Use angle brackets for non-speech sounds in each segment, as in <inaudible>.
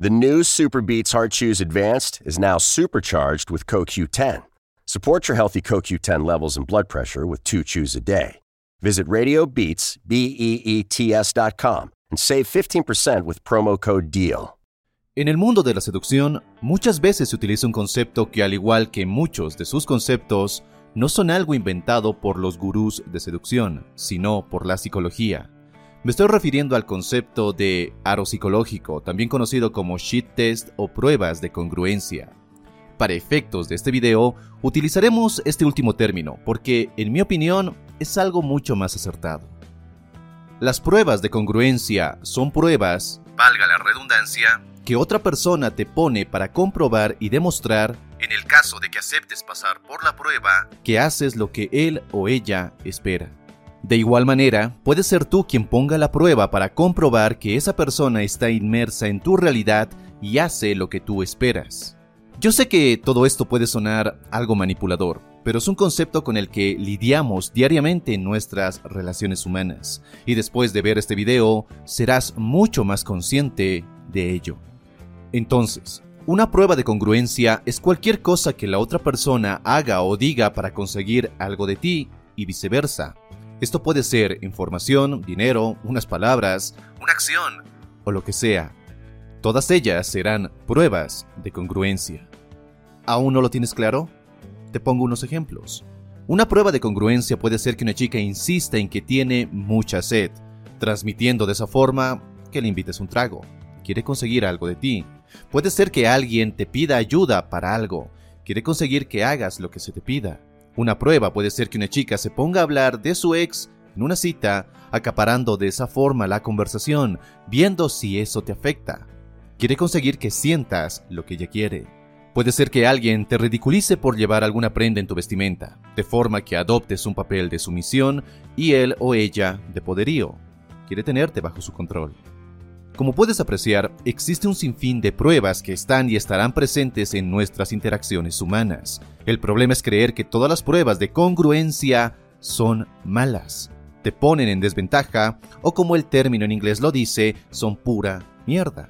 The new Super Beats Heart Chews Advanced is now supercharged with CoQ10. Support your healthy CoQ10 levels and blood pressure with two chews a day. Visit RadioBeats, B-E-E-T-S and save 15% with promo code DEAL. En el mundo de la seducción, muchas veces se utiliza un concepto que al igual que muchos de sus conceptos, no son algo inventado por los gurús de seducción, sino por la psicología. Me estoy refiriendo al concepto de aro psicológico, también conocido como shit test o pruebas de congruencia. Para efectos de este video, utilizaremos este último término, porque en mi opinión es algo mucho más acertado. Las pruebas de congruencia son pruebas, valga la redundancia, que otra persona te pone para comprobar y demostrar, en el caso de que aceptes pasar por la prueba, que haces lo que él o ella espera. De igual manera, puedes ser tú quien ponga la prueba para comprobar que esa persona está inmersa en tu realidad y hace lo que tú esperas. Yo sé que todo esto puede sonar algo manipulador, pero es un concepto con el que lidiamos diariamente en nuestras relaciones humanas, y después de ver este video serás mucho más consciente de ello. Entonces, una prueba de congruencia es cualquier cosa que la otra persona haga o diga para conseguir algo de ti y viceversa. Esto puede ser información, dinero, unas palabras, una acción o lo que sea. Todas ellas serán pruebas de congruencia. ¿Aún no lo tienes claro? Te pongo unos ejemplos. Una prueba de congruencia puede ser que una chica insista en que tiene mucha sed, transmitiendo de esa forma que le invites un trago. Quiere conseguir algo de ti. Puede ser que alguien te pida ayuda para algo. Quiere conseguir que hagas lo que se te pida. Una prueba puede ser que una chica se ponga a hablar de su ex en una cita, acaparando de esa forma la conversación, viendo si eso te afecta. Quiere conseguir que sientas lo que ella quiere. Puede ser que alguien te ridiculice por llevar alguna prenda en tu vestimenta, de forma que adoptes un papel de sumisión y él o ella de poderío. Quiere tenerte bajo su control. Como puedes apreciar, existe un sinfín de pruebas que están y estarán presentes en nuestras interacciones humanas. El problema es creer que todas las pruebas de congruencia son malas, te ponen en desventaja o como el término en inglés lo dice, son pura mierda.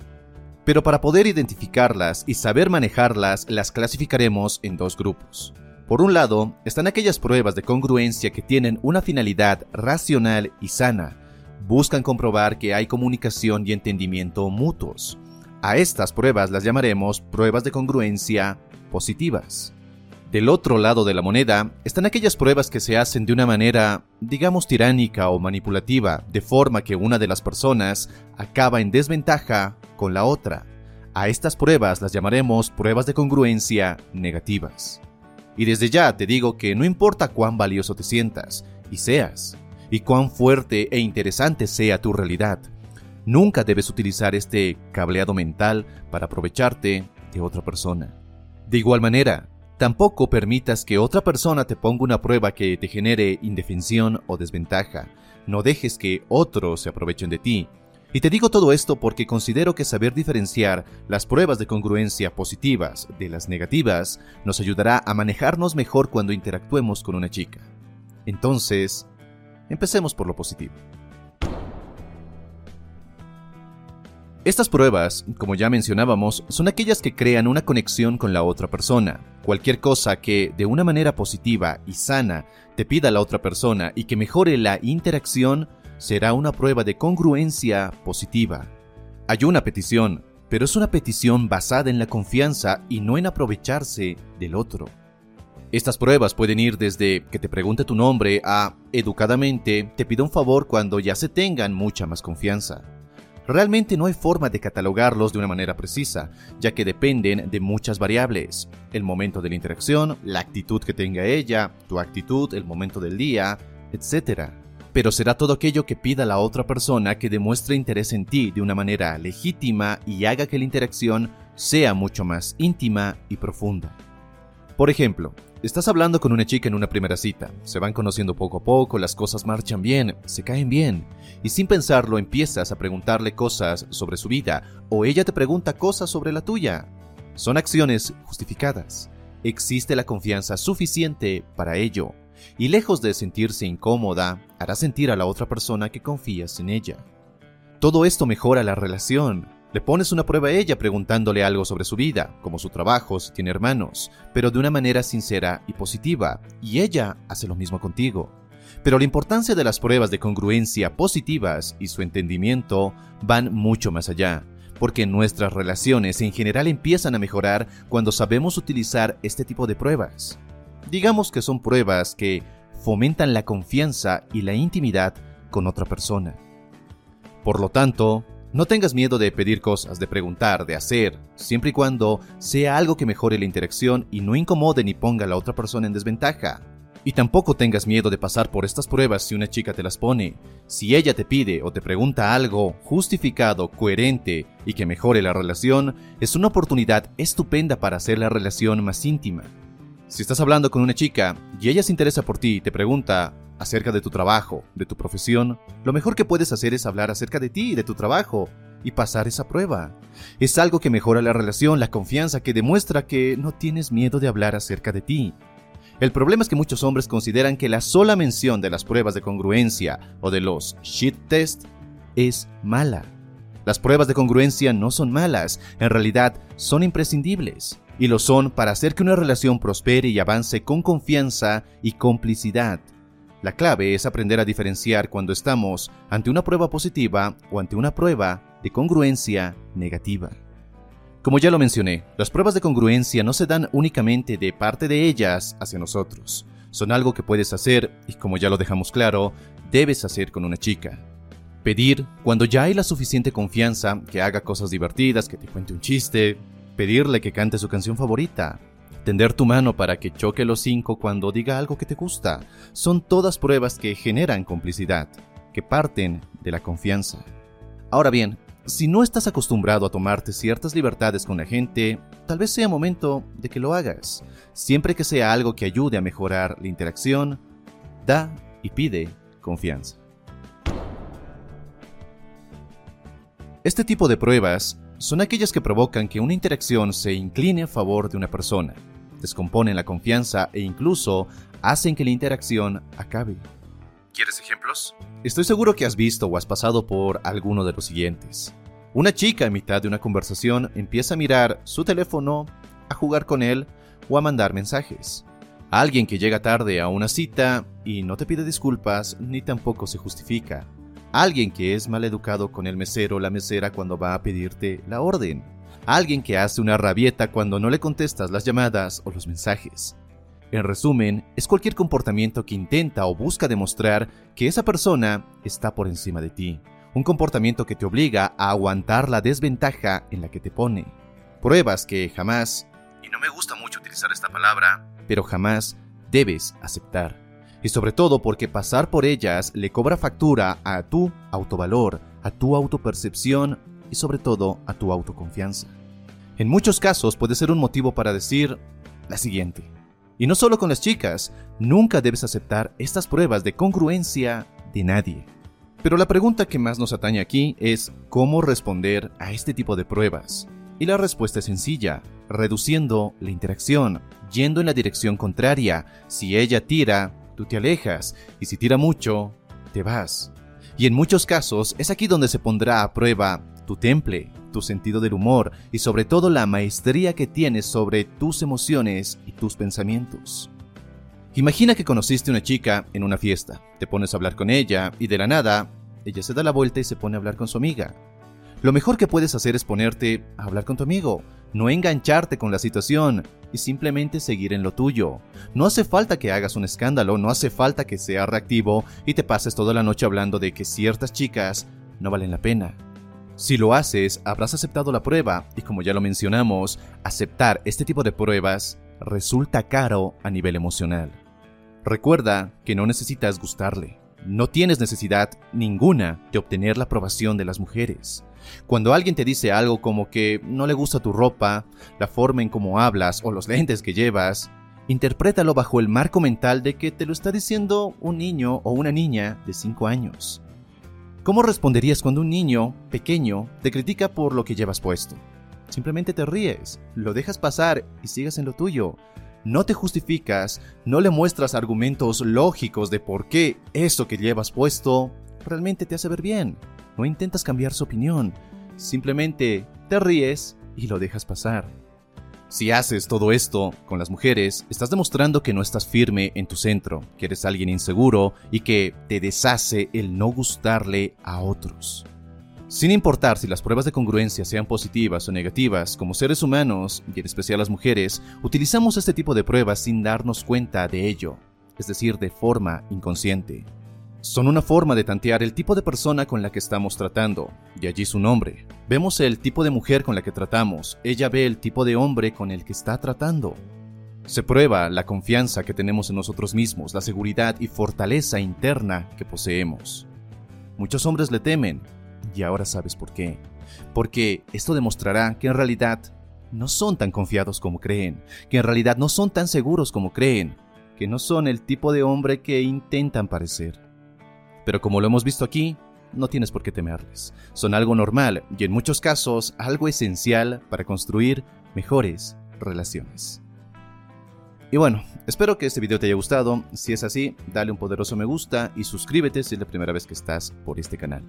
Pero para poder identificarlas y saber manejarlas, las clasificaremos en dos grupos. Por un lado, están aquellas pruebas de congruencia que tienen una finalidad racional y sana, buscan comprobar que hay comunicación y entendimiento mutuos. A estas pruebas las llamaremos pruebas de congruencia positivas. Del otro lado de la moneda están aquellas pruebas que se hacen de una manera, digamos, tiránica o manipulativa, de forma que una de las personas acaba en desventaja con la otra. A estas pruebas las llamaremos pruebas de congruencia negativas. Y desde ya te digo que no importa cuán valioso te sientas y seas, y cuán fuerte e interesante sea tu realidad. Nunca debes utilizar este cableado mental para aprovecharte de otra persona. De igual manera, tampoco permitas que otra persona te ponga una prueba que te genere indefensión o desventaja. No dejes que otros se aprovechen de ti. Y te digo todo esto porque considero que saber diferenciar las pruebas de congruencia positivas de las negativas nos ayudará a manejarnos mejor cuando interactuemos con una chica. Entonces, Empecemos por lo positivo. Estas pruebas, como ya mencionábamos, son aquellas que crean una conexión con la otra persona. Cualquier cosa que, de una manera positiva y sana, te pida la otra persona y que mejore la interacción, será una prueba de congruencia positiva. Hay una petición, pero es una petición basada en la confianza y no en aprovecharse del otro. Estas pruebas pueden ir desde que te pregunte tu nombre a, educadamente, te pida un favor cuando ya se tengan mucha más confianza. Realmente no hay forma de catalogarlos de una manera precisa, ya que dependen de muchas variables. El momento de la interacción, la actitud que tenga ella, tu actitud, el momento del día, etc. Pero será todo aquello que pida la otra persona que demuestre interés en ti de una manera legítima y haga que la interacción sea mucho más íntima y profunda. Por ejemplo, Estás hablando con una chica en una primera cita, se van conociendo poco a poco, las cosas marchan bien, se caen bien, y sin pensarlo empiezas a preguntarle cosas sobre su vida o ella te pregunta cosas sobre la tuya. Son acciones justificadas. Existe la confianza suficiente para ello, y lejos de sentirse incómoda, hará sentir a la otra persona que confías en ella. Todo esto mejora la relación, Le pones una prueba a ella preguntándole algo sobre su vida, como su trabajo, si tiene hermanos, pero de una manera sincera y positiva, y ella hace lo mismo contigo. Pero la importancia de las pruebas de congruencia positivas y su entendimiento van mucho más allá, porque nuestras relaciones en general empiezan a mejorar cuando sabemos utilizar este tipo de pruebas. Digamos que son pruebas que fomentan la confianza y la intimidad con otra persona. Por lo tanto, no tengas miedo de pedir cosas, de preguntar, de hacer, siempre y cuando sea algo que mejore la interacción y no incomode ni ponga a la otra persona en desventaja. Y tampoco tengas miedo de pasar por estas pruebas si una chica te las pone. Si ella te pide o te pregunta algo justificado, coherente y que mejore la relación, es una oportunidad estupenda para hacer la relación más íntima. Si estás hablando con una chica y ella se interesa por ti y te pregunta, acerca de tu trabajo, de tu profesión, lo mejor que puedes hacer es hablar acerca de ti y de tu trabajo y pasar esa prueba. Es algo que mejora la relación, la confianza, que demuestra que no tienes miedo de hablar acerca de ti. El problema es que muchos hombres consideran que la sola mención de las pruebas de congruencia o de los shit test es mala. Las pruebas de congruencia no son malas, en realidad son imprescindibles, y lo son para hacer que una relación prospere y avance con confianza y complicidad. La clave es aprender a diferenciar cuando estamos ante una prueba positiva o ante una prueba de congruencia negativa. Como ya lo mencioné, las pruebas de congruencia no se dan únicamente de parte de ellas hacia nosotros. Son algo que puedes hacer y como ya lo dejamos claro, debes hacer con una chica. Pedir cuando ya hay la suficiente confianza que haga cosas divertidas, que te cuente un chiste, pedirle que cante su canción favorita, Tender tu mano para que choque los cinco cuando diga algo que te gusta. Son todas pruebas que generan complicidad, que parten de la confianza. Ahora bien, si no estás acostumbrado a tomarte ciertas libertades con la gente, tal vez sea momento de que lo hagas. Siempre que sea algo que ayude a mejorar la interacción, da y pide confianza. Este tipo de pruebas son aquellas que provocan que una interacción se incline a favor de una persona descomponen la confianza e incluso hacen que la interacción acabe. ¿Quieres ejemplos? Estoy seguro que has visto o has pasado por alguno de los siguientes. Una chica en mitad de una conversación empieza a mirar su teléfono, a jugar con él o a mandar mensajes. Alguien que llega tarde a una cita y no te pide disculpas ni tampoco se justifica. Alguien que es mal educado con el mesero o la mesera cuando va a pedirte la orden alguien que hace una rabieta cuando no le contestas las llamadas o los mensajes. En resumen, es cualquier comportamiento que intenta o busca demostrar que esa persona está por encima de ti. Un comportamiento que te obliga a aguantar la desventaja en la que te pone. Pruebas que jamás, y no me gusta mucho utilizar esta palabra, pero jamás debes aceptar. Y sobre todo porque pasar por ellas le cobra factura a tu autovalor, a tu autopercepción y sobre todo a tu autoconfianza. En muchos casos puede ser un motivo para decir la siguiente. Y no solo con las chicas, nunca debes aceptar estas pruebas de congruencia de nadie. Pero la pregunta que más nos atañe aquí es cómo responder a este tipo de pruebas. Y la respuesta es sencilla, reduciendo la interacción, yendo en la dirección contraria. Si ella tira, tú te alejas, y si tira mucho, te vas. Y en muchos casos es aquí donde se pondrá a prueba tu temple, tu sentido del humor y sobre todo la maestría que tienes sobre tus emociones y tus pensamientos. Imagina que conociste a una chica en una fiesta, te pones a hablar con ella y de la nada, ella se da la vuelta y se pone a hablar con su amiga. Lo mejor que puedes hacer es ponerte a hablar con tu amigo, no engancharte con la situación y simplemente seguir en lo tuyo. No hace falta que hagas un escándalo, no hace falta que seas reactivo y te pases toda la noche hablando de que ciertas chicas no valen la pena. Si lo haces, habrás aceptado la prueba y como ya lo mencionamos, aceptar este tipo de pruebas resulta caro a nivel emocional. Recuerda que no necesitas gustarle. No tienes necesidad ninguna de obtener la aprobación de las mujeres. Cuando alguien te dice algo como que no le gusta tu ropa, la forma en cómo hablas o los <laughs> lentes que llevas, interprétalo bajo el marco mental de que te lo está diciendo un niño o una niña de 5 años. ¿Cómo responderías cuando un niño pequeño te critica por lo que llevas puesto? Simplemente te ríes, lo dejas pasar y sigas en lo tuyo. No te justificas, no le muestras argumentos lógicos de por qué eso que llevas puesto realmente te hace ver bien. No intentas cambiar su opinión. simplemente te ríes y lo dejas pasar. Si haces todo esto con las mujeres, estás demostrando que no estás firme en tu centro, que eres alguien inseguro y que te deshace el no gustarle a otros. Sin importar si las pruebas de congruencia sean positivas o negativas, como seres humanos, y en especial las mujeres, utilizamos este tipo de pruebas sin darnos cuenta de ello, es decir, de forma inconsciente. Son una forma de tantear el tipo de persona con la que estamos tratando, y allí su nombre. Vemos el tipo de mujer con la que tratamos, ella ve el tipo de hombre con el que está tratando. Se prueba la confianza que tenemos en nosotros mismos, la seguridad y fortaleza interna que poseemos. Muchos hombres le temen, y ahora sabes por qué. Porque esto demostrará que en realidad no son tan confiados como creen, que en realidad no son tan seguros como creen, que no son el tipo de hombre que intentan parecer. Pero como lo hemos visto aquí, no tienes por qué temerles. Son algo normal y en muchos casos algo esencial para construir mejores relaciones. Y bueno, espero que este video te haya gustado. Si es así, dale un poderoso me gusta y suscríbete si es la primera vez que estás por este canal.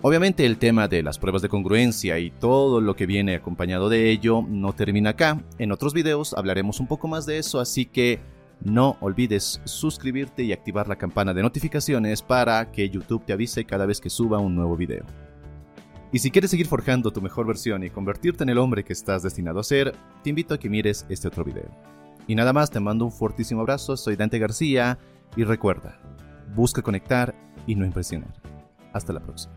Obviamente el tema de las pruebas de congruencia y todo lo que viene acompañado de ello no termina acá. En otros videos hablaremos un poco más de eso, así que no olvides suscribirte y activar la campana de notificaciones para que YouTube te avise cada vez que suba un nuevo video. Y si quieres seguir forjando tu mejor versión y convertirte en el hombre que estás destinado a ser, te invito a que mires este otro video. Y nada más, te mando un fuertísimo abrazo, soy Dante García y recuerda, busca conectar y no impresionar. Hasta la próxima.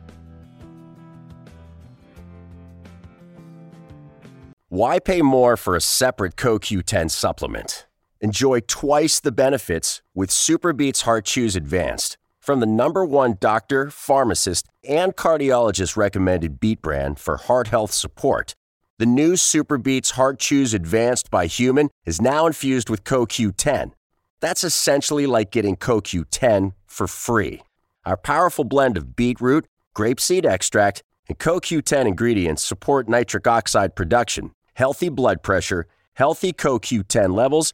Why pay more for a separate CoQ10 supplement? Enjoy twice the benefits with SuperBeats Heart Chews Advanced from the number one doctor, pharmacist, and cardiologist recommended beat brand for heart health support. The new SuperBeats Heart Chews Advanced by Human is now infused with CoQ10. That's essentially like getting CoQ10 for free. Our powerful blend of beetroot, grapeseed extract, and CoQ10 ingredients support nitric oxide production, healthy blood pressure, healthy CoQ10 levels,